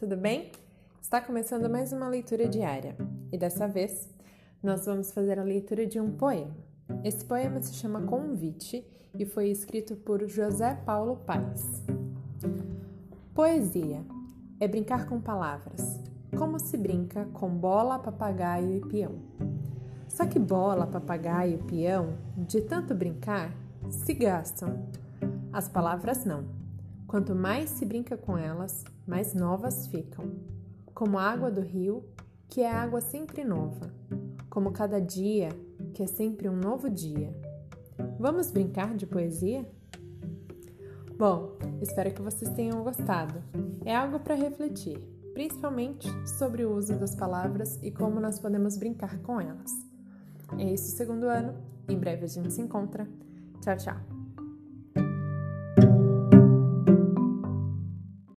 tudo bem? Está começando mais uma leitura diária e dessa vez nós vamos fazer a leitura de um poema. Esse poema se chama Convite e foi escrito por José Paulo Paes. Poesia é brincar com palavras, como se brinca com bola, papagaio e peão. Só que bola, papagaio e peão, de tanto brincar, se gastam. As palavras não. Quanto mais se brinca com elas, mais novas ficam. Como a água do rio, que é água sempre nova. Como cada dia, que é sempre um novo dia. Vamos brincar de poesia? Bom, espero que vocês tenham gostado. É algo para refletir, principalmente sobre o uso das palavras e como nós podemos brincar com elas. É isso, segundo ano. Em breve a gente se encontra. Tchau, tchau.